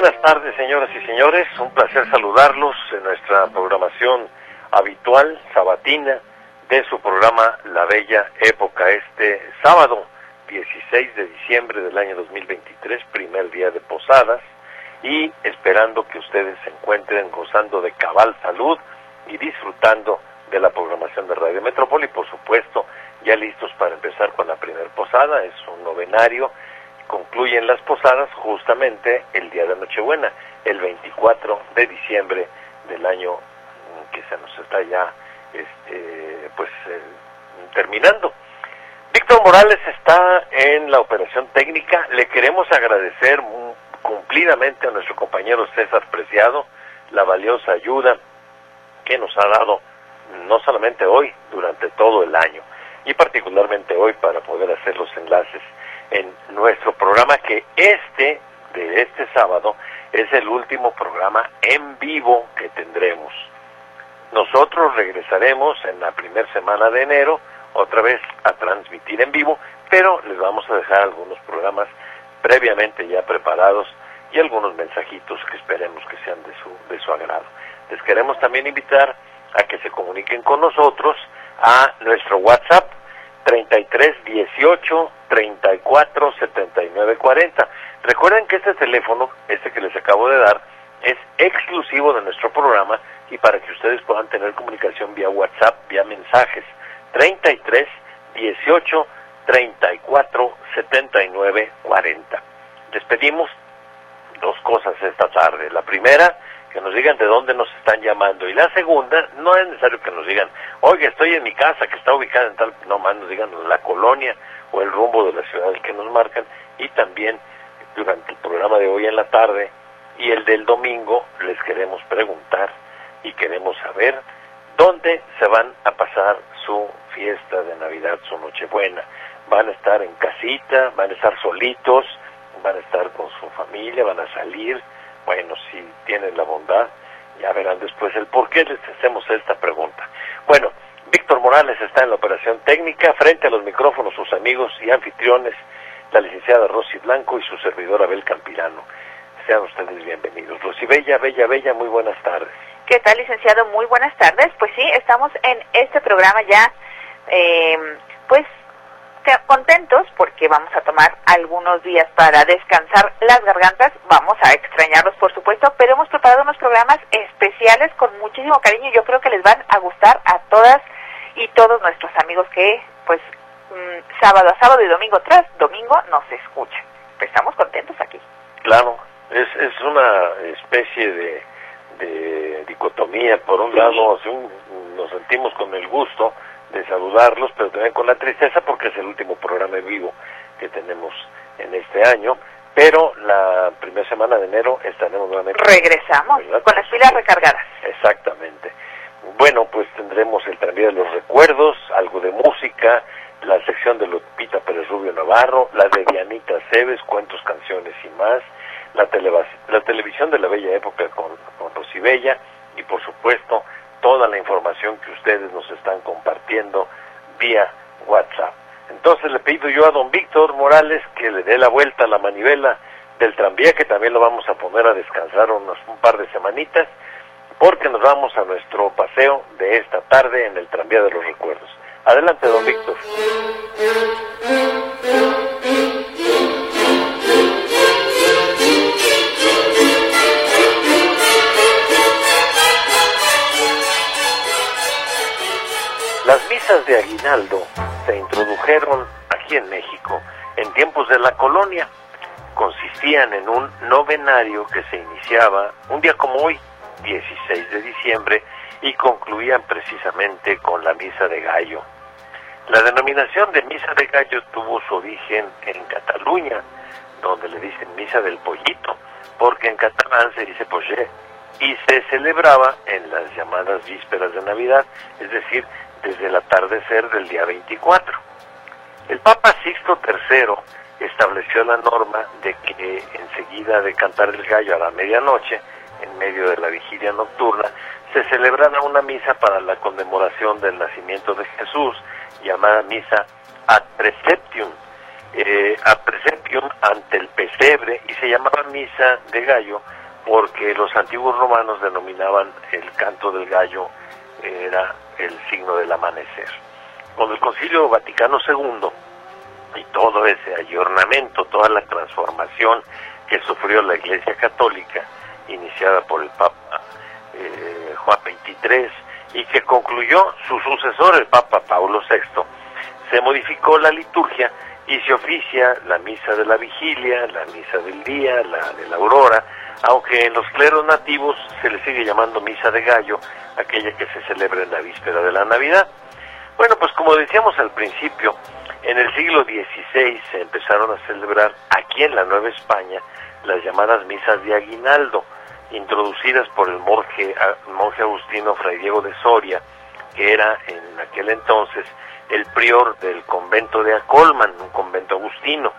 Buenas tardes, señoras y señores. Un placer saludarlos en nuestra programación habitual, sabatina, de su programa La Bella Época, este sábado 16 de diciembre del año 2023, primer día de posadas, y esperando que ustedes se encuentren gozando de cabal salud y disfrutando de la programación de Radio Metrópoli, por supuesto, ya listos para empezar con la primer posada, es un novenario concluyen las posadas justamente el día de Nochebuena, el 24 de diciembre del año que se nos está ya este, pues eh, terminando. Víctor Morales está en la operación técnica. Le queremos agradecer cumplidamente a nuestro compañero César Preciado la valiosa ayuda que nos ha dado no solamente hoy, durante todo el año, y particularmente hoy para poder hacer los enlaces en nuestro programa que este, de este sábado, es el último programa en vivo que tendremos. Nosotros regresaremos en la primera semana de enero otra vez a transmitir en vivo, pero les vamos a dejar algunos programas previamente ya preparados y algunos mensajitos que esperemos que sean de su, de su agrado. Les queremos también invitar a que se comuniquen con nosotros a nuestro WhatsApp 33 18 34 79 40. Recuerden que este teléfono, este que les acabo de dar, es exclusivo de nuestro programa y para que ustedes puedan tener comunicación vía WhatsApp, vía mensajes. 33 18 34 79 40. Les pedimos dos cosas esta tarde. La primera, que nos digan de dónde nos están llamando. Y la segunda, no es necesario que nos digan, oiga, estoy en mi casa que está ubicada en tal, no más nos digan la colonia o el rumbo de la ciudad que nos marcan. Y también durante el programa de hoy en la tarde y el del domingo les queremos preguntar y queremos saber dónde se van a pasar su fiesta de Navidad, su Nochebuena. Van a estar en casita, van a estar solitos, van a estar con su familia, van a salir bueno, si tienen la bondad, ya verán después el por qué les hacemos esta pregunta. Bueno, Víctor Morales está en la operación técnica, frente a los micrófonos sus amigos y anfitriones, la licenciada Rosy Blanco y su servidor Abel Campirano. Sean ustedes bienvenidos. Rosy Bella, Bella, Bella, muy buenas tardes. ¿Qué tal, licenciado? Muy buenas tardes. Pues sí, estamos en este programa ya, eh, pues contentos porque vamos a tomar algunos días para descansar las gargantas. Vamos a extrañarlos, por supuesto, pero hemos preparado unos programas especiales con muchísimo cariño. Yo creo que les van a gustar a todas y todos nuestros amigos que, pues, mm, sábado a sábado y domingo tras domingo nos escuchan. Pues estamos contentos aquí. Claro, es, es una especie de, de dicotomía. Por un lado, nos sentimos con el gusto de saludarlos, pero también con la tristeza porque es el último programa en vivo que tenemos en este año. Pero la primera semana de enero estaremos nuevamente. Regresamos con las pilas recargadas. Exactamente. Bueno, pues tendremos el tranvía de los recuerdos, algo de música, la sección de Lupita Pérez Rubio Navarro, la de Dianita Cebes, cuentos, canciones y más, la, la televisión de la bella época con, con Bella y por supuesto toda la información que ustedes nos están compartiendo vía WhatsApp. Entonces le pido yo a don Víctor Morales que le dé la vuelta a la manivela del tranvía, que también lo vamos a poner a descansar unos, un par de semanitas, porque nos vamos a nuestro paseo de esta tarde en el tranvía de los recuerdos. Adelante, don Víctor. Las misas de aguinaldo se introdujeron aquí en México en tiempos de la colonia. Consistían en un novenario que se iniciaba un día como hoy, 16 de diciembre, y concluían precisamente con la misa de gallo. La denominación de misa de gallo tuvo su origen en Cataluña, donde le dicen misa del pollito, porque en catalán se dice poché, y se celebraba en las llamadas vísperas de Navidad, es decir, desde el atardecer del día 24. El Papa Sixto III estableció la norma de que enseguida de cantar el gallo a la medianoche, en medio de la vigilia nocturna, se celebrara una misa para la conmemoración del nacimiento de Jesús, llamada misa ad preceptium, eh, ad preceptium ante el pesebre, y se llamaba misa de gallo porque los antiguos romanos denominaban el canto del gallo, era el signo del amanecer. Con el Concilio Vaticano II y todo ese ayornamiento, toda la transformación que sufrió la Iglesia Católica, iniciada por el Papa eh, Juan XXIII y que concluyó su sucesor, el Papa Paulo VI, se modificó la liturgia y se oficia la misa de la vigilia, la misa del día, la de la aurora, aunque en los cleros nativos se le sigue llamando misa de gallo, aquella que se celebra en la víspera de la Navidad. Bueno, pues como decíamos al principio, en el siglo XVI se empezaron a celebrar aquí en la Nueva España las llamadas misas de aguinaldo, introducidas por el monje, monje agustino Fray Diego de Soria, que era en aquel entonces el prior del convento de Acolman, un convento agustino,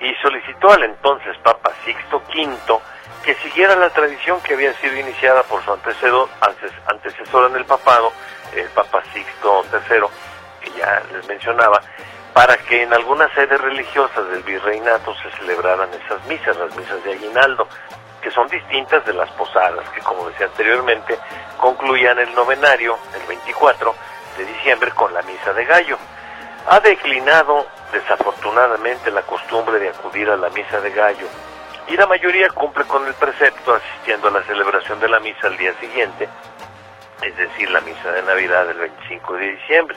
y solicitó al entonces Papa Sixto V que siguiera la tradición que había sido iniciada por su antecesor, antecesor en el papado, el Papa Sixto III, que ya les mencionaba, para que en algunas sedes religiosas del virreinato se celebraran esas misas, las misas de aguinaldo, que son distintas de las posadas, que como decía anteriormente, concluían el novenario, el 24 de diciembre, con la misa de gallo. Ha declinado desafortunadamente la costumbre de acudir a la misa de gallo y la mayoría cumple con el precepto asistiendo a la celebración de la misa al día siguiente, es decir, la misa de Navidad del 25 de diciembre.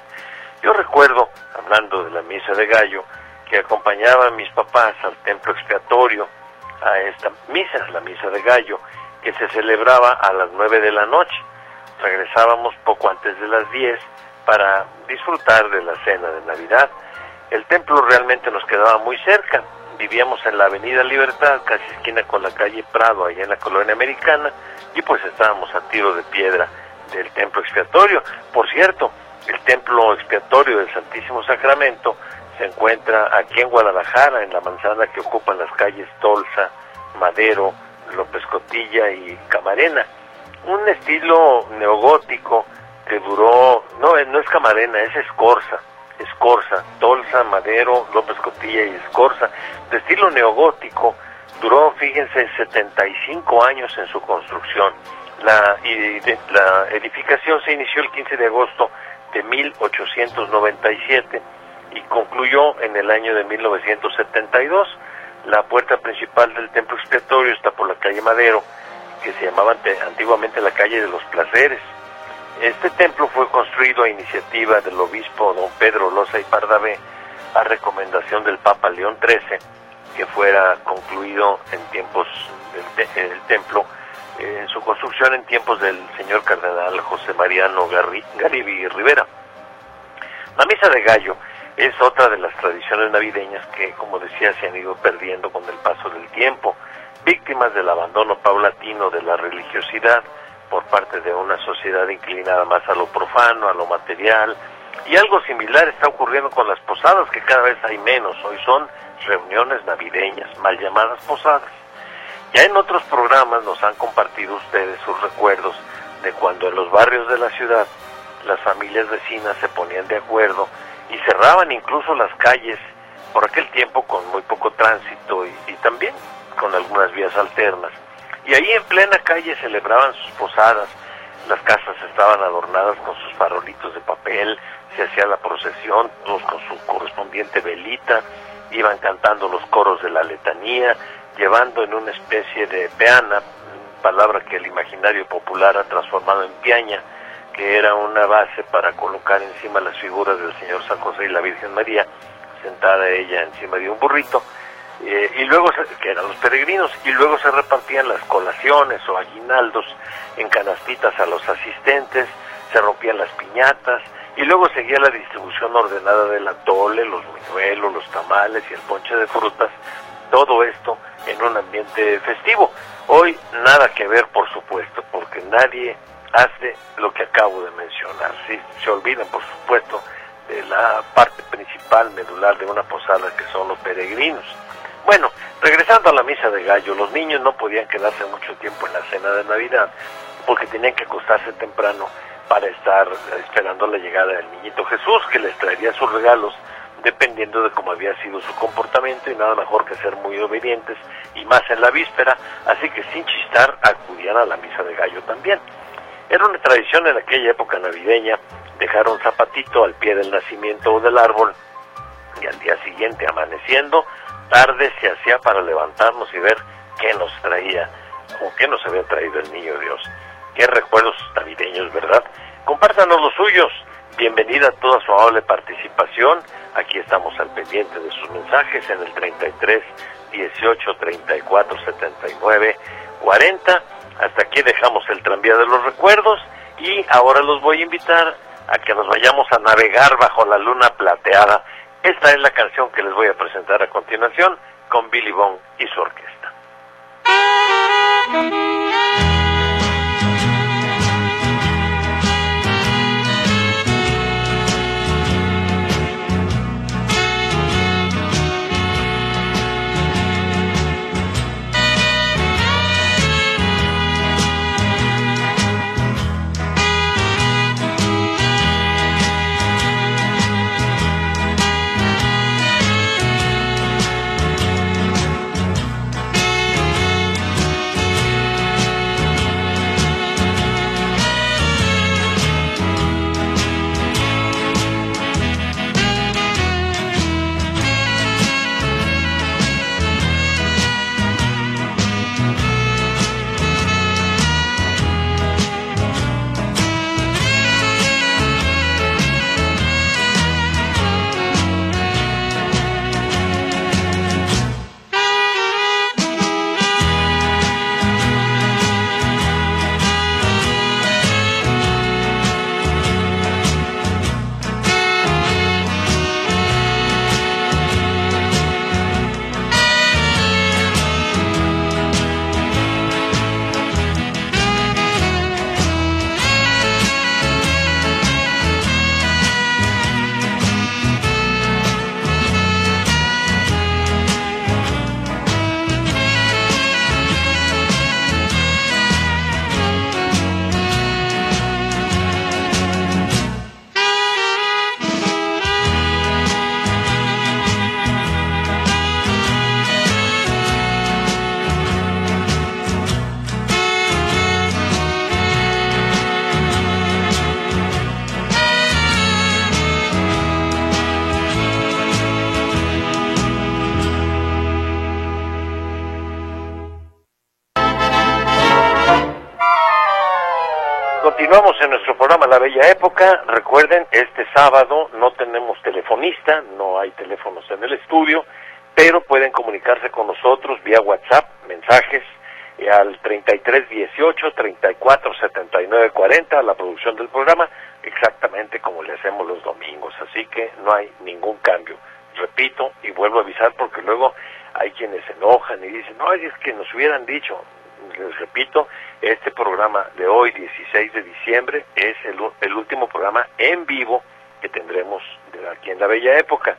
Yo recuerdo, hablando de la misa de gallo, que acompañaba a mis papás al templo expiatorio a esta misa, la misa de gallo, que se celebraba a las 9 de la noche. Regresábamos poco antes de las 10 para disfrutar de la cena de Navidad. El templo realmente nos quedaba muy cerca, vivíamos en la Avenida Libertad, casi esquina con la calle Prado, allá en la colonia americana, y pues estábamos a tiro de piedra del templo expiatorio. Por cierto, el templo expiatorio del Santísimo Sacramento se encuentra aquí en Guadalajara, en la manzana que ocupan las calles Tolsa, Madero, López Cotilla y Camarena. Un estilo neogótico duró, no, no es Camarena, es Escorza Escorza, Tolsa, Madero, López Cotilla y Escorza, de estilo neogótico, duró, fíjense, 75 años en su construcción. La, la edificación se inició el 15 de agosto de 1897 y concluyó en el año de 1972. La puerta principal del templo expiatorio está por la calle Madero, que se llamaba antiguamente la calle de los placeres. Este templo fue construido a iniciativa del obispo don Pedro Loza y Pardavé a recomendación del Papa León XIII que fuera concluido en tiempos del templo eh, en su construcción en tiempos del señor cardenal José Mariano Garibi Rivera. La misa de gallo es otra de las tradiciones navideñas que, como decía, se han ido perdiendo con el paso del tiempo, víctimas del abandono paulatino de la religiosidad, por parte de una sociedad inclinada más a lo profano, a lo material, y algo similar está ocurriendo con las posadas, que cada vez hay menos, hoy son reuniones navideñas, mal llamadas posadas. Ya en otros programas nos han compartido ustedes sus recuerdos de cuando en los barrios de la ciudad las familias vecinas se ponían de acuerdo y cerraban incluso las calles por aquel tiempo con muy poco tránsito y, también con algunas vías alternas y ahí en plena calle celebraban sus posadas, las casas estaban adornadas con sus farolitos de papel, se hacía la procesión, todos con su correspondiente velita, iban cantando los coros de la letanía, llevando en una especie de peana, palabra que el imaginario popular ha transformado en piaña, que era una base para colocar encima las figuras del Señor San José y la Virgen María, sentada ella encima de un burrito, eh, y luego que eran los peregrinos y luego se repartían las colaciones o aguinaldos en canastitas a los asistentes se rompían las piñatas y luego seguía la distribución ordenada del atole los buñuelos los tamales y el ponche de frutas todo esto en un ambiente festivo. Hoy nada que ver, por supuesto, porque nadie hace lo que acabo de mencionar. ¿sí? Se olvidan, por supuesto, de la parte principal, medular de una posada, que son los peregrinos. Bueno, regresando a la misa de gallo, los niños no podían quedarse mucho tiempo en la cena de Navidad porque tenían que acostarse temprano para estar esperando la llegada del niñito Jesús, que les traería sus regalos dependiendo de cómo había sido su comportamiento y nada mejor que ser muy obedientes y más en la víspera, así que sin chistar acudían a la misa de gallo también. Era una tradición en aquella época navideña dejar un zapatito al pie del nacimiento o del árbol y al día siguiente amaneciendo, tarde se hacía para levantarnos y ver qué nos traía o qué nos había traído el niño Dios. Qué recuerdos navideños, ¿verdad? Compártanos los suyos. Bienvenida a toda su amable participación. Aquí estamos al pendiente de sus mensajes en el 33 18 34 79 40. Hasta aquí dejamos el tranvía de los recuerdos y ahora los voy a invitar a que nos vayamos a navegar bajo la luna plateada. Esta es la canción que les voy a presentar a continuación con Billy Bond y su orquesta. La Época. Recuerden, este sábado no tenemos telefonista, no hay teléfonos en el estudio, pero pueden comunicarse con nosotros vía WhatsApp, mensajes eh, al 33 18 34 79 40, la producción del programa, exactamente como le hacemos los domingos. Así que no hay ningún cambio. Repito y vuelvo a avisar porque luego hay quienes se enojan y dicen, no, es que nos hubieran dicho, les repito, este programa de hoy, 16 de diciembre, es el, el último programa en vivo que tendremos de aquí en la Bella Época.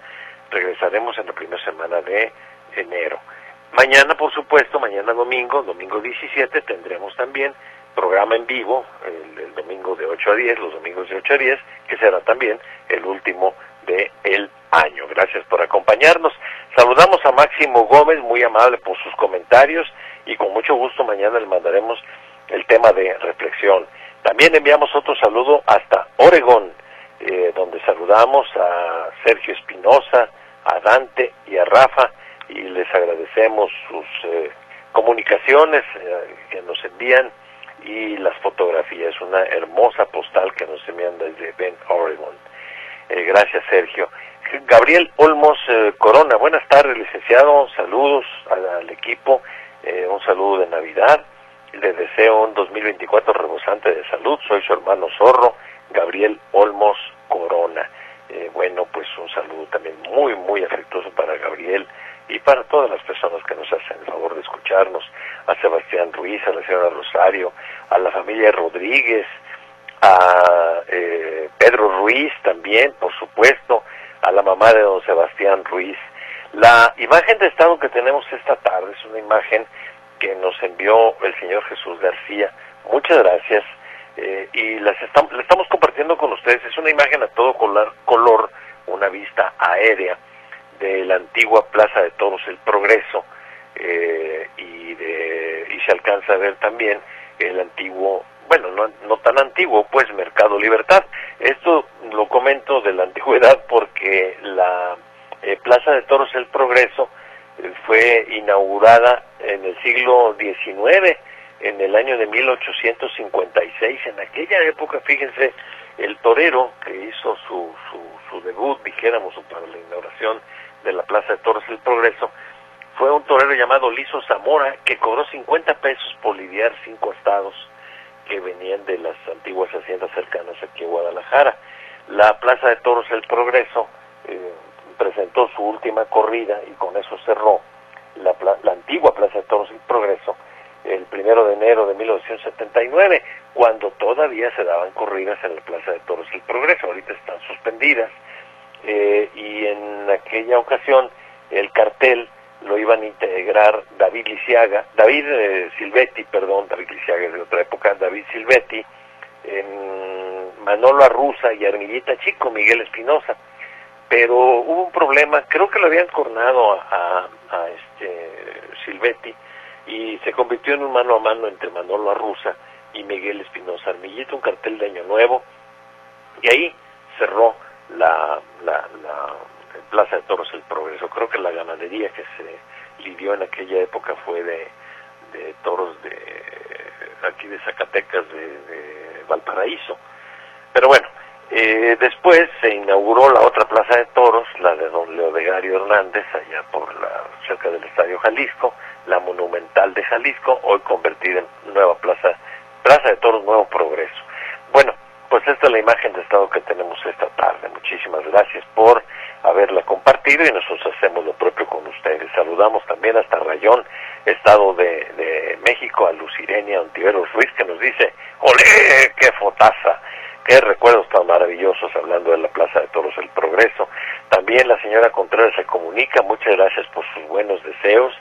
Regresaremos en la primera semana de enero. Mañana, por supuesto, mañana domingo, domingo 17, tendremos también programa en vivo, el, el, domingo de 8 a 10, los domingos de 8 a 10, que será también el último de el año. Gracias por acompañarnos. Saludamos a Máximo Gómez, muy amable por sus comentarios y con mucho gusto mañana le mandaremos el tema de reflexión. También enviamos otro saludo hasta Oregón, eh, donde saludamos a Sergio Espinosa, a Dante y a Rafa y les agradecemos sus eh, comunicaciones eh, que nos envían y las fotografías, una hermosa postal que nos envían desde Bend, Oregon. Eh, gracias, Sergio. Gabriel Olmos eh, Corona, buenas tardes, licenciado, saludos al, equipo, eh, un saludo de Navidad, le deseo un 2024 rebosante de salud, soy su hermano Zorro, Gabriel Olmos Corona. Eh, bueno, pues un saludo también muy, muy afectuoso para Gabriel, y para todas las personas que nos hacen el favor de escucharnos, a Sebastián Ruiz, a la señora Rosario, a la familia Rodríguez, a eh, Pedro Ruiz también, por supuesto, a la mamá de don Sebastián Ruiz. La imagen de estado que tenemos esta tarde es una imagen que nos envió el señor Jesús García. Muchas gracias. Eh, y las estamos, estamos compartiendo con ustedes. Es una imagen a todo color, color una vista aérea de la antigua Plaza de Toros El Progreso eh, y, de, y se alcanza a ver también el antiguo, bueno, no, no tan antiguo, pues Mercado Libertad. Esto lo comento de la antigüedad porque la eh, Plaza de Toros El Progreso eh, fue inaugurada en el siglo XIX, en el año de 1856. En aquella época, fíjense, el torero que hizo su, su, su debut, dijéramos, para la inauguración de la Plaza de Toros El Progreso, fue un torero llamado Lizo Zamora, que cobró 50 pesos por lidiar cinco estados que venían de las antiguas haciendas cercanas aquí a Guadalajara. La Plaza de Toros El Progreso eh, presentó su última corrida y con eso cerró la, la antigua Plaza de Toros El Progreso el primero de enero de 1979, cuando todavía se daban corridas en la Plaza de Toros El Progreso. Ahorita están suspendidas eh, y en aquella ocasión el cartel lo iban a integrar David Lisiaga, David eh, Silvetti, perdón, David Lisiaga es de otra época, David Silvetti, Manolo Arruza y Armillita Chico, Miguel Espinosa. Pero hubo un problema, creo que lo habían cornado a, a, este Silvetti y se convirtió en un mano a mano entre Manolo Arruza y Miguel Espinosa Armillita, un cartel de Año Nuevo, y ahí cerró la, la, la Plaza de Toros El Progreso. Creo que la ganadería que se lidió en aquella época fue de, toros de aquí de Zacatecas, de, de Valparaíso. Pero bueno, eh, después se inauguró la otra plaza de toros, la de don Leodegario Hernández, allá por la cerca del Estadio Jalisco, la monumental de Jalisco, hoy convertida en nueva plaza, plaza de toros Nuevo Progreso. Pues esta es la imagen de estado que tenemos esta tarde. Muchísimas gracias por haberla compartido y nosotros hacemos lo propio con ustedes. Saludamos también hasta Rayón, Estado de, de México, a Lucirenia Ontiveros Ruiz, que nos dice, ¡olé! ¡Qué fotaza! Qué recuerdos tan maravillosos hablando de la Plaza de Toros El Progreso. También la señora Contreras se comunica, muchas gracias por sus buenos deseos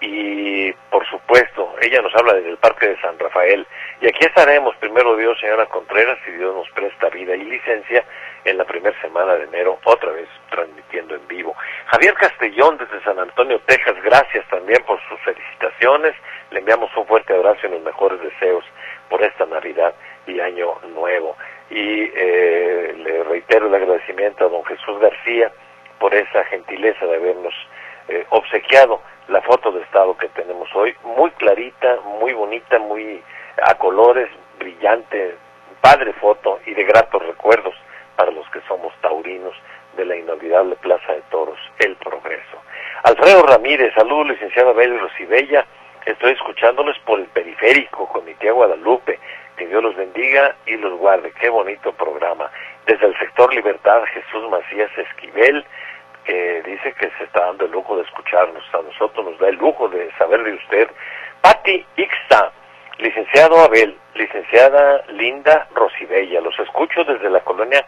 y por supuesto, ella nos habla desde el Parque de San Rafael. Y aquí estaremos, primero Dios, señora Contreras, si Dios nos presta vida y licencia, en la primera semana de enero, otra vez transmitiendo en vivo. Javier Castellón desde San Antonio, Texas, gracias también por sus felicitaciones. Le enviamos un fuerte abrazo y los mejores deseos por esta Navidad y Año Nuevo. Y eh, le reitero el agradecimiento a don Jesús García por esa gentileza de habernos eh, obsequiado la foto de estado que tenemos hoy, muy clarita, muy bonita, muy a colores, brillante, padre foto y de gratos recuerdos para los que somos taurinos de la inolvidable Plaza de Toros, El Progreso. Alfredo Ramírez, saludos, licenciado Abel Rosibella, estoy escuchándoles por el periférico con mi tía Guadalupe, que Dios los bendiga y los guarde, qué bonito programa. Desde el sector Libertad, Jesús Macías Esquivel, que dice que se está dando el lujo de escucharnos. A nosotros nos da el lujo de saber de usted. Patti Ixta, licenciado Abel, licenciada Linda Rosibella. Los escucho desde la colonia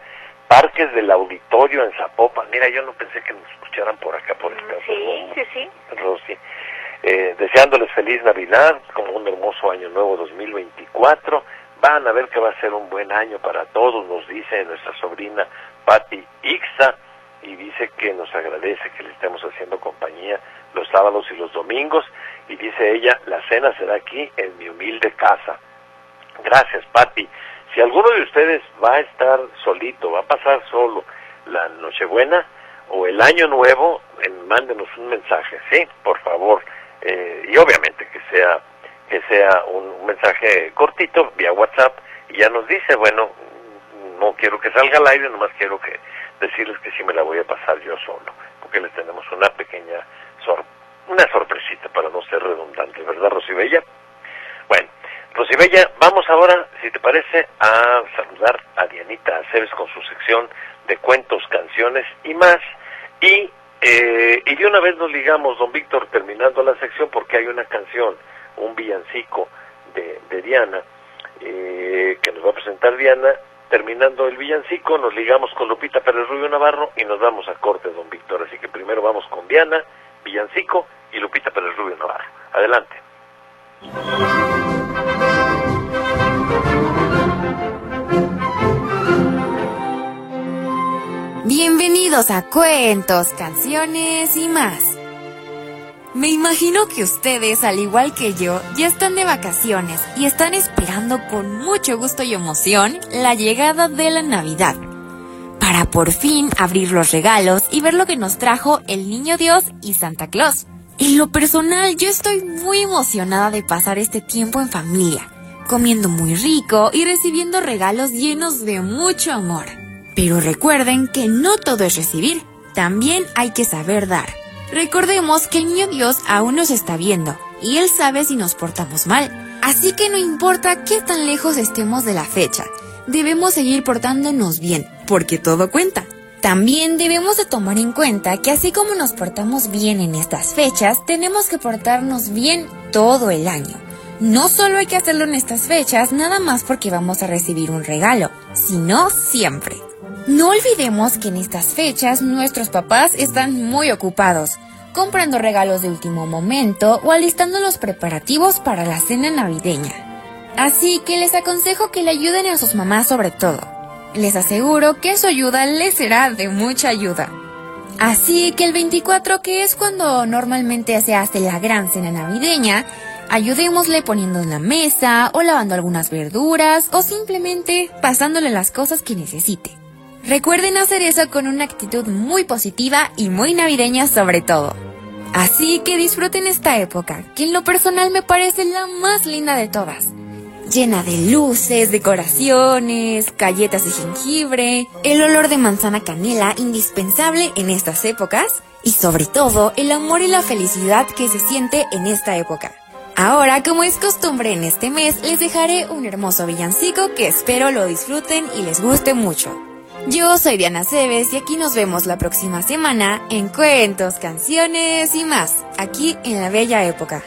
Parques del Auditorio en Zapopan. Mira, yo no pensé que nos escucharan por acá, por esta Sí, sí, sí. Rosy. Eh, deseándoles feliz Navidad, como un hermoso año nuevo 2024. Van a ver que va a ser un buen año para todos, nos dice nuestra sobrina Patti Ixta y dice que nos agradece que le estemos haciendo compañía los sábados y los domingos y dice ella, la cena será aquí en mi humilde casa. Gracias, Patti. Si alguno de ustedes va a estar solito, va a pasar solo la Nochebuena o el Año Nuevo, en, mándenos un mensaje, ¿sí? Por favor. Eh, y obviamente que sea que sea un, un mensaje cortito vía WhatsApp y ya nos dice, bueno, no quiero que salga al aire, nomás quiero que decirles que sí me la voy a pasar yo solo, porque les tenemos una pequeña sor una sorpresita para no ser redundante, ¿verdad, Rosibella? Bueno, Rosibella, vamos ahora, si te parece, a saludar a Dianita Aceves con su sección de cuentos, canciones y más. Y Eh, y de una vez nos ligamos, don Víctor, terminando la sección, porque hay una canción, un villancico de, de Diana, eh, que nos va a presentar Diana. Terminando el villancico, nos ligamos con Lupita Pérez Rubio Navarro y nos vamos a corte, don Víctor. Así que primero vamos con Diana, villancico y Lupita Pérez Rubio Navarro. Adelante. Bienvenidos a Cuentos, Canciones y más. Me imagino que ustedes, al igual que yo, ya están de vacaciones y están esperando con mucho gusto y emoción la llegada de la Navidad, para por fin abrir los regalos y ver lo que nos trajo el Niño Dios y Santa Claus. En lo personal, yo estoy muy emocionada de pasar este tiempo en familia, comiendo muy rico y recibiendo regalos llenos de mucho amor. Pero recuerden que no todo es recibir, también hay que saber dar. Recordemos que el niño Dios aún nos está viendo y Él sabe si nos portamos mal. Así que no importa qué tan lejos estemos de la fecha, debemos seguir portándonos bien, porque todo cuenta. También debemos de tomar en cuenta que así como nos portamos bien en estas fechas, tenemos que portarnos bien todo el año. No solo hay que hacerlo en estas fechas, nada más porque vamos a recibir un regalo, sino siempre. No olvidemos que en estas fechas nuestros papás están muy ocupados, comprando regalos de último momento o alistando los preparativos para la cena navideña. Así que les aconsejo que le ayuden a sus mamás sobre todo les aseguro que su ayuda les será de mucha ayuda. Así que el 24, que es cuando normalmente se hace la gran cena navideña, ayudémosle poniendo en la mesa o lavando algunas verduras o simplemente pasándole las cosas que necesite. Recuerden hacer eso con una actitud muy positiva y muy navideña sobre todo. Así que disfruten esta época, que en lo personal me parece la más linda de todas llena de luces, decoraciones, galletas de jengibre, el olor de manzana canela indispensable en estas épocas y sobre todo el amor y la felicidad que se siente en esta época. Ahora, como es costumbre en este mes, les dejaré un hermoso villancico que espero lo disfruten y les guste mucho. Yo soy Diana Cebes y aquí nos vemos la próxima semana en Cuentos, Canciones y más, aquí en la Bella Época.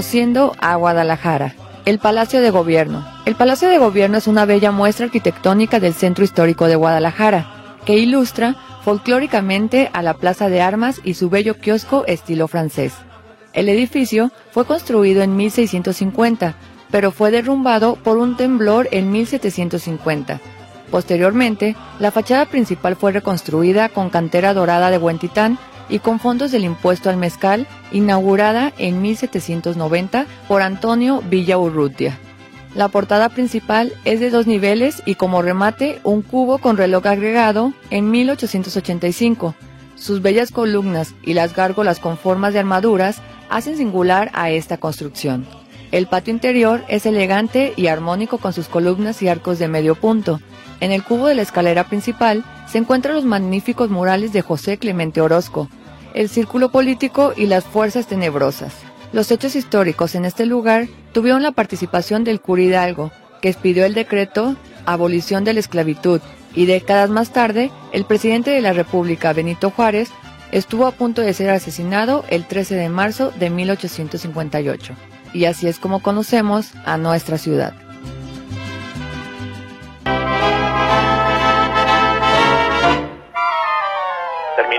Conociendo a Guadalajara. El Palacio de Gobierno. El Palacio de Gobierno es una bella muestra arquitectónica del centro histórico de Guadalajara, que ilustra folclóricamente a la Plaza de Armas y su bello kiosco estilo francés. El edificio fue construido en 1650, pero fue derrumbado por un temblor en 1750. Posteriormente, la fachada principal fue reconstruida con cantera dorada de Huentitán y con fondos del impuesto al mezcal, inaugurada en 1790 por Antonio Villa Urrutia. La portada principal es de dos niveles y como remate un cubo con reloj agregado en 1885. Sus bellas columnas y las gárgolas con formas de armaduras hacen singular a esta construcción. El patio interior es elegante y armónico con sus columnas y arcos de medio punto. En el cubo de la escalera principal se encuentran los magníficos murales de José Clemente Orozco, el círculo político y las fuerzas tenebrosas. Los hechos históricos en este lugar tuvieron la participación del cura Hidalgo, que expidió el decreto abolición de la esclavitud, y décadas más tarde, el presidente de la República, Benito Juárez, estuvo a punto de ser asesinado el 13 de marzo de 1858. Y así es como conocemos a nuestra ciudad.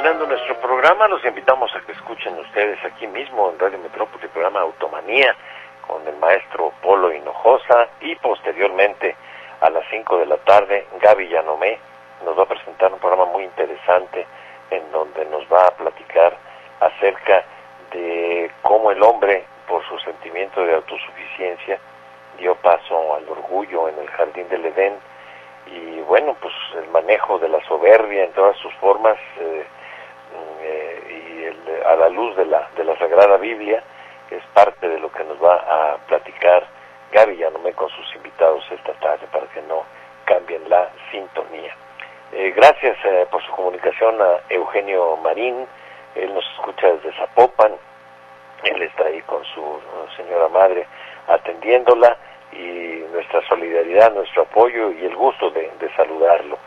Terminando nuestro programa, los invitamos a que escuchen ustedes aquí mismo en Radio Metrópoli el programa Automanía con el maestro Polo Hinojosa y posteriormente a las 5 de la tarde Gaby Yanomé nos va a presentar un programa muy interesante en donde nos va a platicar acerca de cómo el hombre, por su sentimiento de autosuficiencia, dio paso al orgullo en el jardín del Edén y bueno, pues el manejo de la soberbia en todas sus formas eh, y el, a la luz de la, de la Sagrada Biblia es parte de lo que nos va a platicar Gaby Yanome con sus invitados esta tarde para que no cambien la sintonía. Eh, gracias eh, por su comunicación a Eugenio Marín, él nos escucha desde Zapopan, él está ahí con su señora madre atendiéndola y nuestra solidaridad, nuestro apoyo y el gusto de, saludarlo.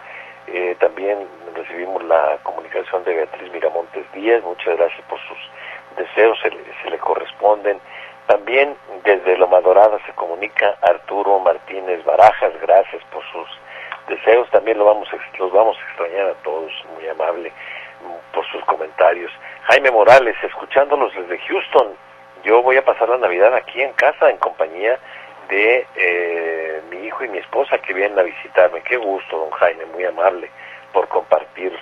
Eh, también recibimos la comunicación de Beatriz Miramontes Díaz, muchas gracias por sus deseos, se le, se le corresponden. También desde Loma Dorada se comunica Arturo Martínez Barajas, gracias por sus deseos, también lo vamos, los vamos a extrañar a todos, muy amable por sus comentarios. Jaime Morales, escuchándolos desde Houston, yo voy a pasar la Navidad aquí en casa en compañía de eh, mi hijo y mi esposa que vienen a visitarme. Qué gusto, don Jaime, muy amable por compartir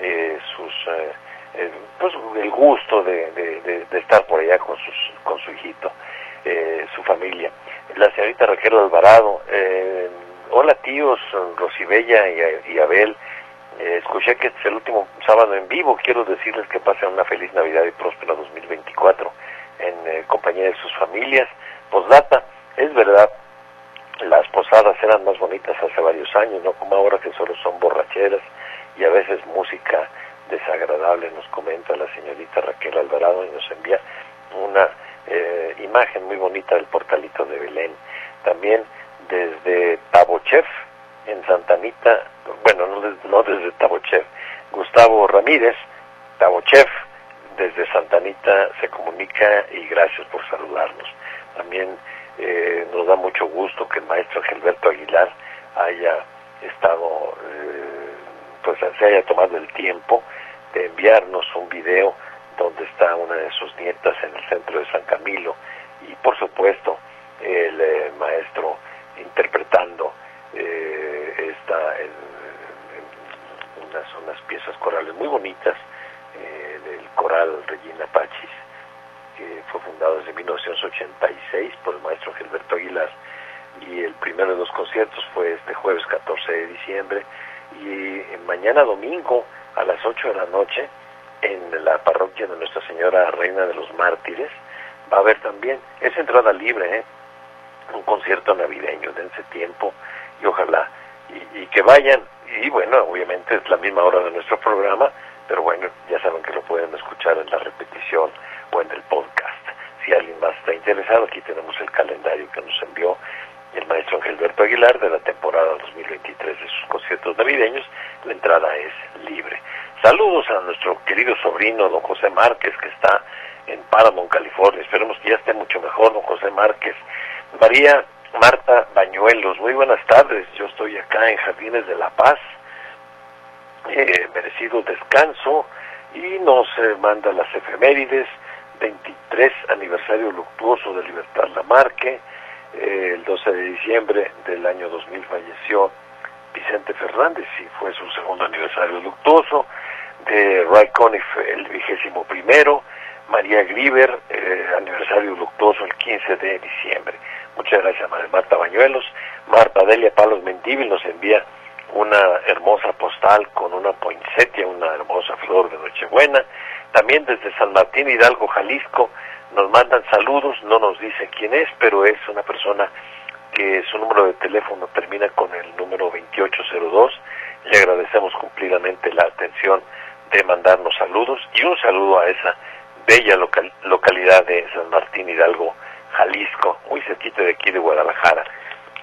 eh, sus, eh, pues el gusto de, de, estar por allá con sus, con su hijito, su familia. La señorita Raquel Alvarado, hola tíos, Rosibella y, y Abel. escuché que este es el último sábado en vivo. Quiero decirles que pasen una feliz Navidad y próspera 2024 en compañía de sus familias. Postdata, es verdad, las posadas eran más bonitas hace varios años, no como ahora que solo son borracheras y a veces música desagradable, nos comenta la señorita Raquel Alvarado y nos envía una eh, imagen muy bonita del portalito de Belén. También desde Tabochev, en Santanita, bueno, no desde, no desde Tabochev, Gustavo Ramírez, Tabochev, desde Santanita se comunica y gracias por saludarnos. También eh, nos da mucho gusto que el maestro Gilberto Aguilar haya estado, eh, pues se haya tomado el tiempo de enviarnos un video donde está una de sus nietas en el centro de San Camilo y por supuesto el eh, maestro interpretando esta en, unas, unas piezas corales muy bonitas del coral Regina Pachis que fue fundado desde 1986 por el maestro Gilberto Aguilar. Y el primero de los conciertos fue este jueves 14 de diciembre. Y mañana domingo a las 8 de la noche en la parroquia de Nuestra Señora Reina de los Mártires va a haber también, es entrada libre, ¿eh? un concierto navideño, de ese tiempo y ojalá y, que vayan. Y bueno, obviamente es la misma hora de nuestro programa, pero bueno, ya saben que lo pueden escuchar en la repetición o en el podcast. Si alguien más está interesado, aquí tenemos el calendario que nos envió el maestro Angelberto Aguilar de la temporada 2023 de sus conciertos navideños. La entrada es libre. Saludos a nuestro querido sobrino, don José Márquez, que está en Paramount, California. Esperemos que ya esté mucho mejor, don José Márquez. María Marta Bañuelos, muy buenas tardes. Yo estoy acá en Jardines de la Paz. Eh, merecido descanso y nos eh, manda las efemérides 23 aniversario luctuoso de Libertad Lamarque. Eh, el 12 de diciembre del año 2000 falleció Vicente Fernández y fue su segundo aniversario luctuoso. De Ray Conniff el vigésimo primero. María Griver eh, aniversario luctuoso el 15 de diciembre. Muchas gracias Marta Bañuelos. Marta Delia Palos Mendívil nos envía una hermosa postal con una poinsettia, una hermosa flor de Nochebuena. También desde San Martín Hidalgo, Jalisco, nos mandan saludos, no nos dice quién es, pero es una persona que su número de teléfono termina con el número 2802. Le agradecemos cumplidamente la atención de mandarnos saludos y un saludo a esa bella localidad de San Martín Hidalgo, Jalisco, muy cerquita de aquí de Guadalajara.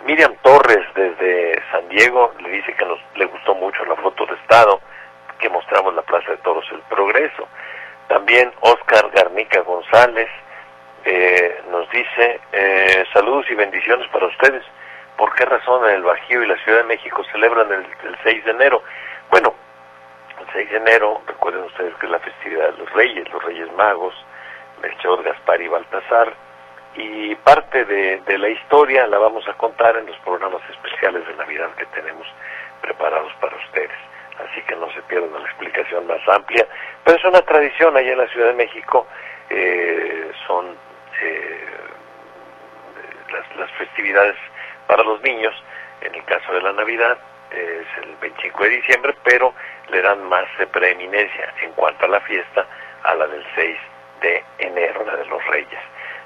Miriam Torres desde San Diego le dice que nos, le gustó mucho la foto de estado que mostramos la Plaza de Toros El Progreso. También Oscar Garnica González eh, nos dice eh, saludos y bendiciones para ustedes. ¿Por qué razón el Bajío y la Ciudad de México celebran el, el 6 de enero? Bueno, el 6 de enero, recuerden ustedes que es la festividad de los reyes, los reyes magos, Melchor, Gaspar y Baltasar y parte de, la historia la vamos a contar en los programas especiales de Navidad que tenemos preparados para ustedes. Así que no se pierdan la explicación más amplia. Pero es una tradición allá en la Ciudad de México, eh, son eh, las, las, festividades para los niños, en el caso de la Navidad es el 25 de diciembre, pero le dan más preeminencia en cuanto a la fiesta a la del 6 de enero, la de los Reyes.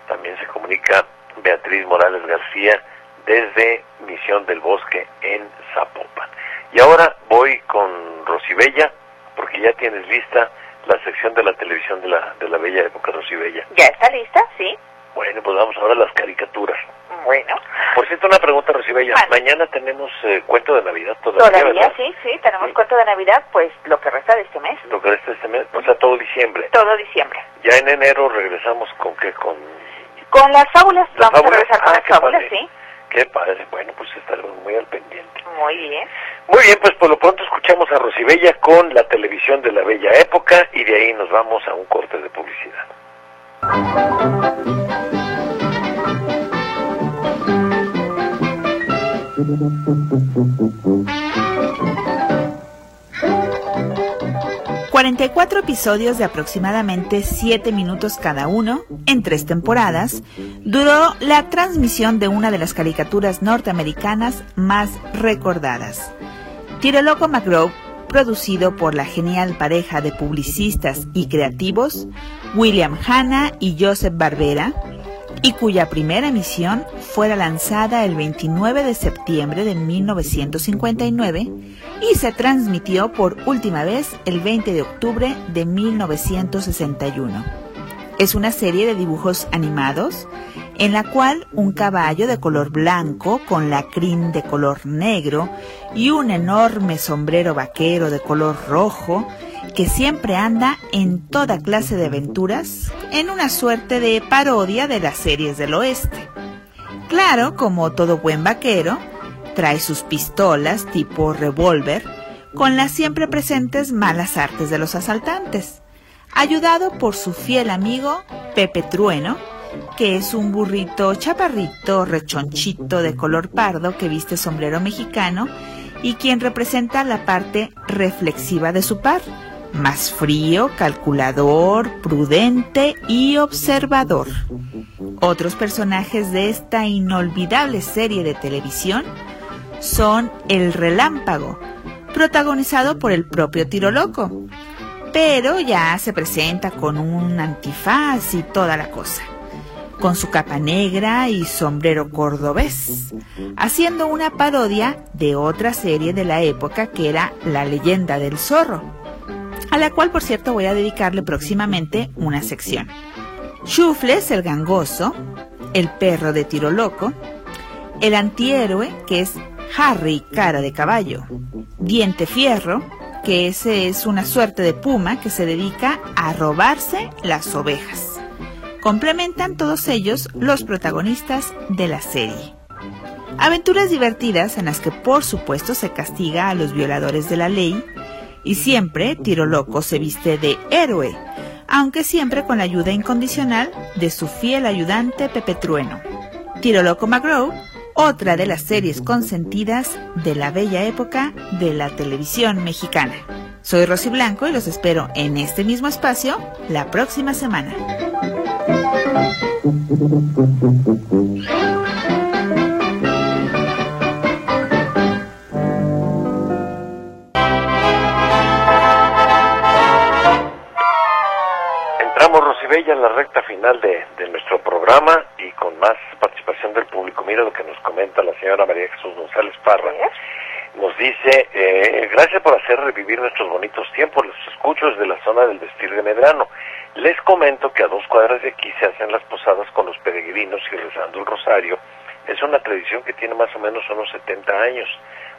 También se comunica Beatriz Morales García desde Misión del Bosque en Zapopan. Y ahora voy con Rosibella, porque ya tienes lista la sección de la televisión de la, de la bella época Rosibella. ¿Ya está lista? Sí. Bueno, pues vamos ahora a las caricaturas. Bueno. Por cierto, una pregunta, Rosibella. Mañana tenemos eh, cuento de Navidad todavía, Todavía, sí, sí, tenemos cuento de Navidad, pues lo que resta de este mes. Lo que resta de este mes, o sea, todo diciembre. Todo diciembre. Ya en enero regresamos con qué, con con las fábulas, vamos a regresar con ah, las fábulas, sí. Qué padre, bueno, pues estaremos muy al pendiente. Muy bien. Muy bien, pues por lo pronto escuchamos a Rosibella con la televisión de la bella época y de ahí nos vamos a un corte de publicidad. ...44 episodios de aproximadamente 7 minutos cada uno, en tres temporadas... ...duró la transmisión de una de las caricaturas norteamericanas más recordadas. Tiro Loco McGraw, producido por la genial pareja de publicistas y creativos... ...William Hanna y Joseph Barbera y cuya primera emisión fuera lanzada el 29 de septiembre de 1959 y se transmitió por última vez el 20 de octubre de 1961. Es una serie de dibujos animados en la cual un caballo de color blanco con la crin de color negro y un enorme sombrero vaquero de color rojo que siempre anda en toda clase de aventuras, en una suerte de parodia de las series del oeste. Claro, como todo buen vaquero, trae sus pistolas tipo revólver, con las siempre presentes malas artes de los asaltantes, ayudado por su fiel amigo Pepe Trueno, que es un burrito chaparrito, rechonchito de color pardo que viste sombrero mexicano y quien representa la parte reflexiva de su par más frío, calculador, prudente y observador. Otros personajes de esta inolvidable serie de televisión son El Relámpago, protagonizado por el propio Tiro Loco, pero ya se presenta con un antifaz y toda la cosa, con su capa negra y sombrero cordobés, haciendo una parodia de otra serie de la época que era La leyenda del zorro a la cual por cierto voy a dedicarle próximamente una sección. Chufles, el gangoso, el perro de tiro loco, el antihéroe, que es Harry, cara de caballo, Diente Fierro, que ese es una suerte de puma que se dedica a robarse las ovejas. Complementan todos ellos los protagonistas de la serie. Aventuras divertidas en las que por supuesto se castiga a los violadores de la ley y siempre Tiro Loco se viste de héroe, aunque siempre con la ayuda incondicional de su fiel ayudante Pepe Trueno. Tiro Loco McGraw, otra de las series consentidas de la bella época de la televisión mexicana. Soy Rosy Blanco y los espero en este mismo espacio la próxima semana. Bella en la recta final de, nuestro programa y con más participación del público. Mira lo que nos comenta la señora María Jesús González Parra. Nos dice, eh, gracias por hacer revivir nuestros bonitos tiempos, los escucho desde la zona del vestir de Medrano. Les comento que a dos cuadras de aquí se hacen las posadas con los peregrinos y rezando el rosario. Es una tradición que tiene más o menos unos 70 años.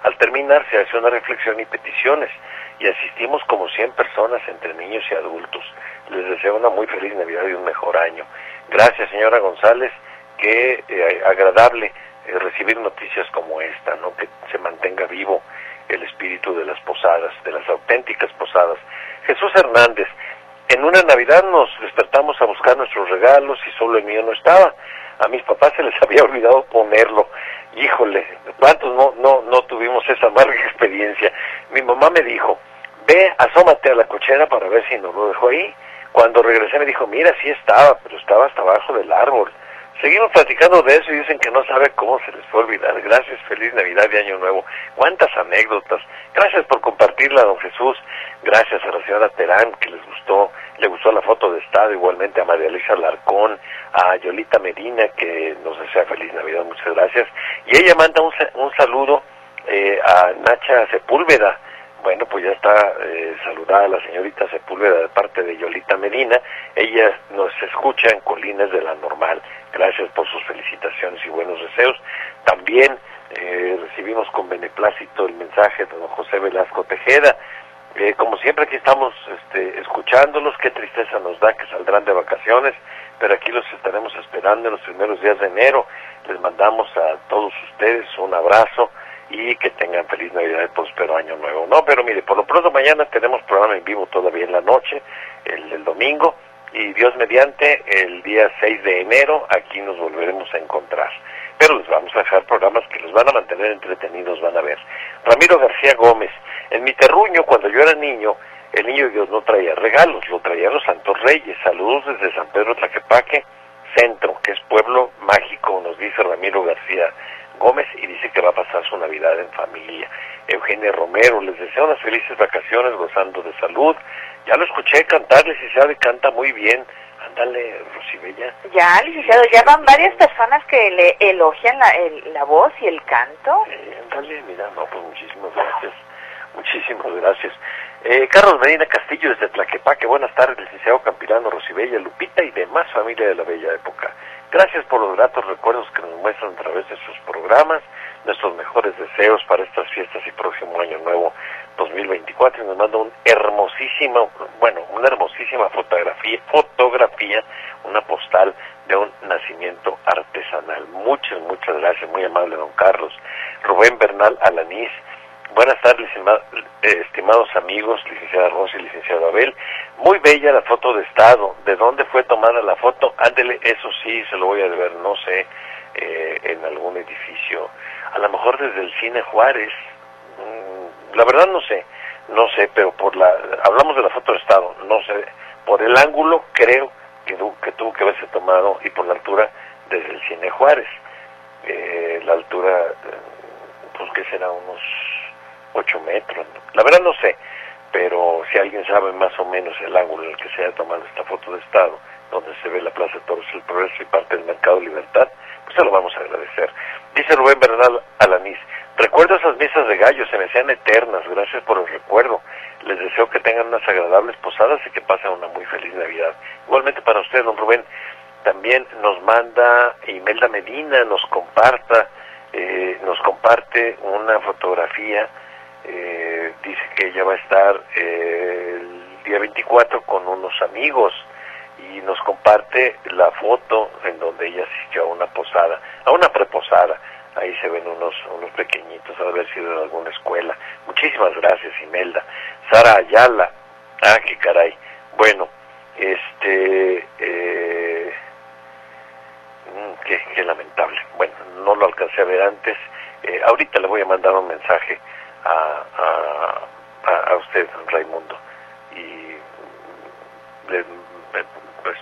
Al terminar se hace una reflexión y peticiones y asistimos como 100 personas entre niños y adultos. Les deseo una muy feliz Navidad y un mejor año. Gracias, señora González. Qué eh, agradable eh, recibir noticias como esta, ¿no? Que se mantenga vivo el espíritu de las posadas, de las auténticas posadas. Jesús Hernández, en una Navidad nos despertamos a buscar nuestros regalos y solo el mío no estaba. A mis papás se les había olvidado ponerlo. Híjole, ¿cuántos no, no, no tuvimos esa amarga experiencia? Mi mamá me dijo, ve, asómate a la cochera para ver si no lo dejó ahí. Cuando regresé me dijo, mira, sí estaba, pero estaba hasta abajo del árbol. Seguimos platicando de eso y dicen que no sabe cómo se les fue olvidar. Gracias, feliz Navidad y Año Nuevo. Cuántas anécdotas. Gracias por compartirla, don Jesús. Gracias a la señora Terán, que les gustó, le gustó la foto de estado, igualmente a María Elisa Larcón, a Yolita Medina, que nos desea feliz Navidad, muchas gracias. Y ella manda un, un saludo eh, a Nacha Sepúlveda, bueno, pues ya está eh, saludada la señorita Sepúlveda de parte de Yolita Medina. Ella nos escucha en Colinas de la Normal. Gracias por sus felicitaciones y buenos deseos. También eh, recibimos con beneplácito el mensaje de don José Velasco Tejeda. Eh, como siempre aquí estamos este, escuchándolos, qué tristeza nos da que saldrán de vacaciones, pero aquí los estaremos esperando en los primeros días de enero. Les mandamos a todos ustedes un abrazo y que tengan feliz Navidad y próspero año nuevo. No, pero mire, por lo pronto mañana tenemos programa en vivo todavía en la noche, el, domingo, y Dios mediante, el día 6 de enero aquí nos volveremos a encontrar. Pero les vamos a dejar programas que los van a mantener entretenidos, van a ver. Ramiro García Gómez, en mi terruño, cuando yo era niño, el niño de Dios no traía regalos, lo traían los santos reyes. Saludos desde San Pedro Tlaquepaque, centro, que es pueblo mágico, nos dice Ramiro García Gómez y dice que va a pasar su Navidad en familia. Eugenia Romero, les deseo unas felices vacaciones gozando de salud. Ya lo escuché cantar, licenciado, y canta muy bien. Ándale, Rosibella. Ya, licenciado, ya van varias personas que le elogian la, la voz y el canto. Eh, ándale, mira, no, pues muchísimas gracias. Muchísimas gracias. Eh, Carlos Medina Castillo desde Tlaquepaque, buenas tardes, licenciado Campilano, Rosibella, Lupita y demás familia de la bella época. Gracias por los gratos recuerdos que nos muestran a través de sus programas, nuestros mejores deseos para estas fiestas y próximo año nuevo 2024 y nos manda un hermosísimo, bueno, una hermosísima fotografía, fotografía, una postal de un nacimiento artesanal. Muchas, muchas gracias, muy amable don Carlos. Rubén Bernal Alanís, Buenas tardes, eh, estimados amigos, licenciada Rosa y licenciado Abel. Muy bella la foto de estado. ¿De dónde fue tomada la foto? Ándele, eso sí, se lo voy a ver, no sé, eh, en algún edificio. A lo mejor desde el Cine Juárez. Mm, la verdad no sé, no sé, pero por la... Hablamos de la foto de estado, no sé. Por el ángulo creo que, que tuvo que haberse tomado y por la altura desde el Cine Juárez. Eh, la altura, pues que será unos 8 metros. La verdad no sé, pero si alguien sabe más o menos el ángulo en el que se ha tomado esta foto de Estado, donde se ve la Plaza Toros, el Progreso y parte del Mercado Libertad, se lo vamos a agradecer. Dice Rubén Bernal Alanís, recuerdo esas misas de gallo, se me sean eternas, gracias por el recuerdo. Les deseo que tengan unas agradables posadas y que pasen una muy feliz Navidad. Igualmente para usted, don Rubén, también nos manda Imelda Medina, nos comparta eh, nos comparte una fotografía, eh, dice que ella va a estar eh, el día 24 con unos amigos y nos comparte la foto en donde ella asistió a una posada, a una preposada. Ahí se ven unos, unos pequeñitos, de haber sido de alguna escuela. Muchísimas gracias, Imelda. Sara Ayala, ah, qué caray. Bueno, este, eh, mm, qué, lamentable. Bueno, no lo alcancé a ver antes. Eh, ahorita le voy a mandar un mensaje a, a, a usted, Raimundo, y le, pues,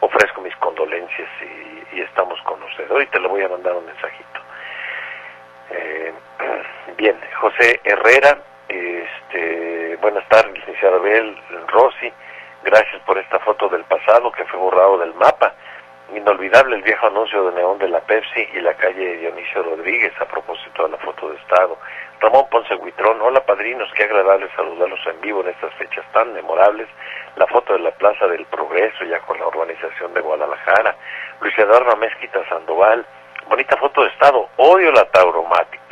ofrezco mis condolencias y, y, estamos con usted. Ahorita le voy a mandar un mensajito. Eh, bien, José Herrera, este, buenas tardes, licenciado Abel, Rossi, gracias por esta foto del pasado que fue borrado del mapa. Inolvidable el viejo anuncio de neón de la Pepsi y la calle Dionisio Rodríguez a propósito de la foto de Estado. Ramón Ponce Huitrón, hola padrinos, qué agradable saludarlos en vivo en estas fechas tan memorables. La foto de la Plaza del Progreso ya con la urbanización de Guadalajara. Luis Eduardo Mezquita Sandoval, bonita foto de Estado. Odio la,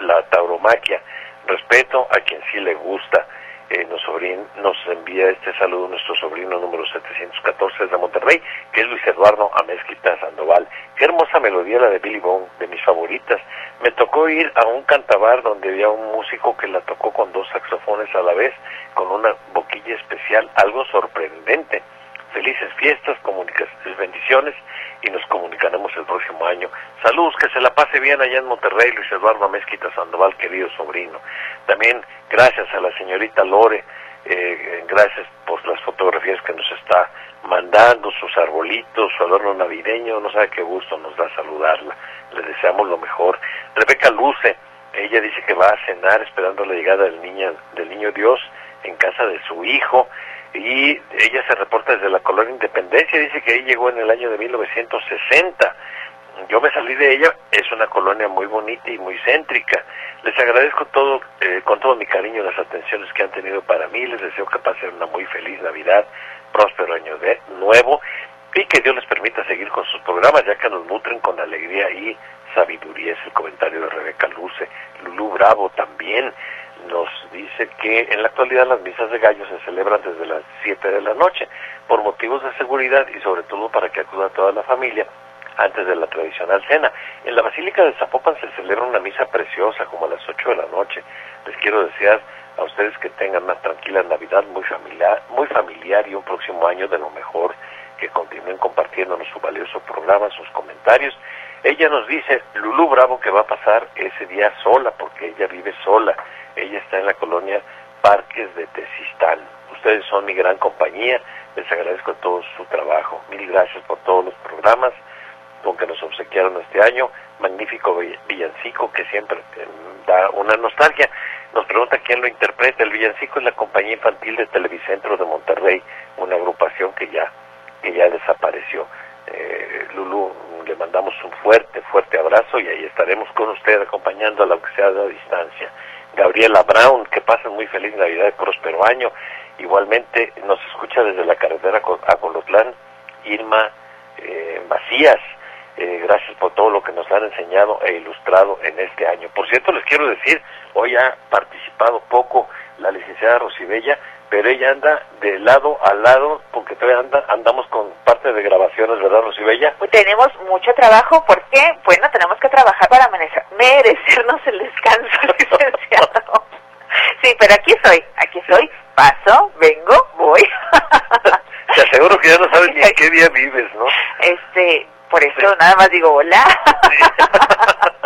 la tauromaquia, respeto a quien sí le gusta. Eh, nos, nos, envía este saludo nuestro sobrino número 714 de Monterrey, que es Luis Eduardo Amezquita Sandoval. Qué hermosa melodía la de Billy Bone, de mis favoritas. Tocó ir a un cantabar donde había un músico que la tocó con dos saxofones a la vez, con una boquilla especial, algo sorprendente. Felices fiestas, bendiciones y nos comunicaremos el próximo año. Saludos, que se la pase bien allá en Monterrey, Luis Eduardo Mezquita Sandoval, querido sobrino. También gracias a la señorita Lore, eh, gracias por las fotografías que nos está mandando, sus arbolitos, su adorno navideño, no sabe qué gusto nos da saludarla. Deseamos lo mejor. Rebeca Luce, ella dice que va a cenar esperando la llegada del, niña, del niño Dios en casa de su hijo y ella se reporta desde la colonia Independencia, dice que ahí llegó en el año de 1960. Yo me salí de ella, es una colonia muy bonita y muy céntrica. Les agradezco todo, eh, con todo mi cariño las atenciones que han tenido para mí, les deseo que pasen una muy feliz Navidad, próspero año de nuevo y que Dios les permita seguir con sus programas ya que nos nutren con alegría y sabiduría. Es el comentario de Rebeca Luce. Lulú Bravo también nos dice que en la actualidad las misas de gallo se celebran desde las 7 de la noche por motivos de seguridad y sobre todo para que acuda toda la familia antes de la tradicional cena. En la Basílica de Zapopan se celebra una misa preciosa como a las 8 de la noche. Les quiero desear a ustedes que tengan una tranquila Navidad muy familiar, muy familiar y un próximo año de lo mejor, que continúen compartiéndonos su valioso programa, sus comentarios. Ella nos dice, Lulú Bravo, que va a pasar ese día sola, porque ella vive sola ella está en la colonia Parques de Tesistán. Ustedes son mi gran compañía. Les agradezco todo su trabajo. Mil gracias por todos los programas con que nos obsequiaron este año. Magnífico villancico que siempre em, da una nostalgia. Nos pregunta quién lo interpreta. El villancico es la compañía infantil de Televicentro de Monterrey, una agrupación que ya, que ya desapareció. Eh, Lulu, le mandamos un fuerte, fuerte abrazo y ahí estaremos con usted acompañándola aunque sea a distancia. Gabriela Brown, que pasen muy feliz Navidad y próspero año. Igualmente nos escucha desde la carretera a Colotlán, Irma eh, Macías. Eh, gracias por todo lo que nos han enseñado e ilustrado en este año. Por cierto, les quiero decir, hoy ha participado poco la licenciada Rosibella, pero ella anda de lado a lado porque todavía anda, andamos con parte de grabaciones, ¿verdad, Rosibella? Tenemos mucho trabajo porque, bueno, tenemos que trabajar para merecernos el descanso, licenciado. sí, pero aquí estoy, aquí estoy, paso, vengo, voy. Te aseguro que ya no sabes ni en qué día vives, ¿no? Este, por eso nada más digo hola.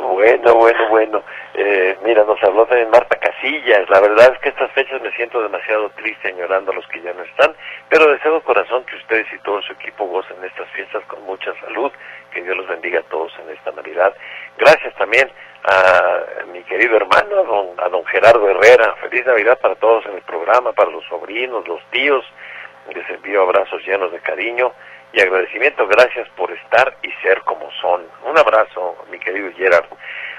bueno, bueno, bueno. Eh, mira, nos habló también Marta Casillas. La verdad es que estas fechas me siento demasiado triste añorando a los que ya no están, pero deseo corazón que ustedes y todo su equipo gocen estas fiestas con mucha salud. Que Dios los bendiga a todos en esta Navidad. Gracias también a mi querido hermano, a don, a don Gerardo Herrera. Feliz Navidad para todos en el programa, para los sobrinos, los tíos. Les envío abrazos llenos de cariño y agradecimiento. Gracias por estar y ser como son. Un abrazo, mi querido Gerard.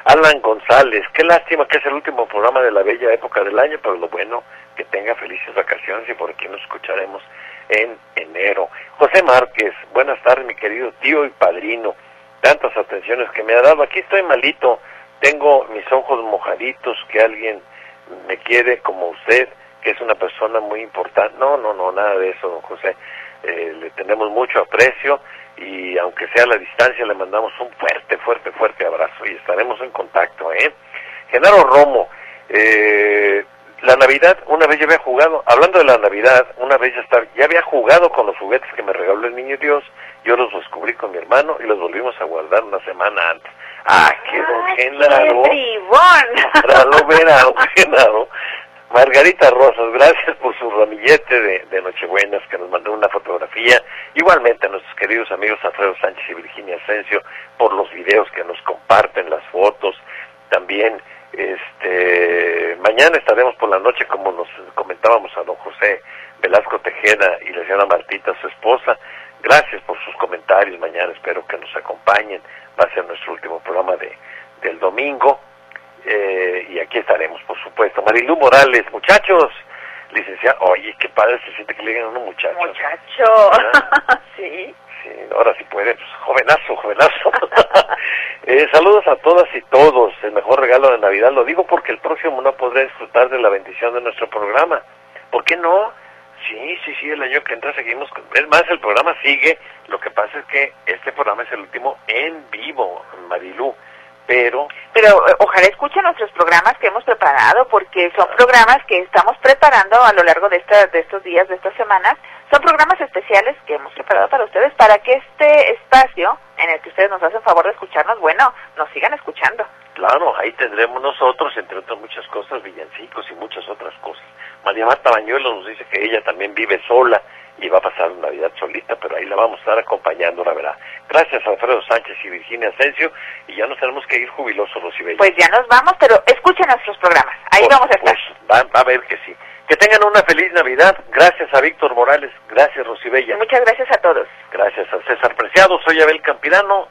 Alan González, qué lástima que es el último programa de la bella época del año, pero lo bueno, que tenga felices vacaciones y por aquí nos escucharemos en enero. José Márquez, buenas tardes mi querido tío y padrino. tantas atenciones que me ha dado. Aquí estoy malito, tengo mis ojos mojaditos, que alguien me quiere como usted, que es una persona muy importante. No, no, no, nada de eso, don José. Eh, le tenemos mucho aprecio y aunque sea a la distancia le mandamos un fuerte, fuerte, fuerte abrazo y estaremos en contacto. ¿eh? Genaro Romo, eh, la Navidad, una vez ya había jugado, hablando de la Navidad, una vez ya, estar, ya había jugado con los juguetes que me regaló el Niño Dios, yo los descubrí con mi hermano y los volvimos a guardar una semana antes. ¡Ah, qué don Genaro! ¡Qué Genaro! Margarita Rosas, gracias por su ramillete de, de, Nochebuenas que nos mandó una fotografía. Igualmente a nuestros queridos amigos Alfredo Sánchez y Virginia Asensio por los videos que nos comparten, las fotos. También este mañana estaremos por la noche, como nos comentábamos a don José Velasco Tejeda y la señora Martita, su esposa. Gracias por sus comentarios. Mañana espero que nos acompañen. Va a ser nuestro último programa de, del domingo. Eh, y aquí estaremos, por supuesto. Marilú Morales, muchachos, licenciada, oye, qué padre se siente que le digan a uno muchacho. Muchacho, sí. Sí, ahora sí puede, pues, jovenazo, jovenazo. eh, saludos a todas y todos, el mejor regalo de Navidad, lo digo porque el próximo no podré disfrutar de la bendición de nuestro programa. ¿Por qué no? Sí, sí, sí, el año que entra seguimos. Con... Es más, el programa sigue. Lo que pasa es que este programa es el último en vivo, Marilú pero... Pero eh, ojalá escuchen nuestros programas que hemos preparado, porque son programas que estamos preparando a lo largo de, de estos días, de estas semanas. Son programas especiales que hemos preparado para ustedes, para que este espacio en el que ustedes nos hacen favor de escucharnos, bueno, nos sigan escuchando. Claro, ahí tendremos nosotros, entre otras muchas cosas, villancicos y muchas otras cosas. María Marta Bañuelo nos dice que ella también vive sola y va a pasar Navidad solita, pero ahí la vamos a estar acompañando, la verdad. Gracias Alfredo Sánchez y Virginia Asensio, y ya nos tenemos que ir jubilosos, Rosibel. Pues ya nos vamos, pero escuchen nuestros programas, ahí vamos a estar. va, a ver que sí. Que tengan una feliz Navidad. Gracias a Víctor Morales. Gracias, Rosibella. Muchas gracias a todos. Gracias a César Preciado. Soy Abel Campirano.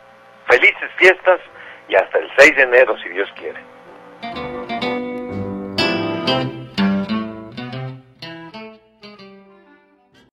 Felices fiestas y hasta el 6 de enero, si Dios quiere.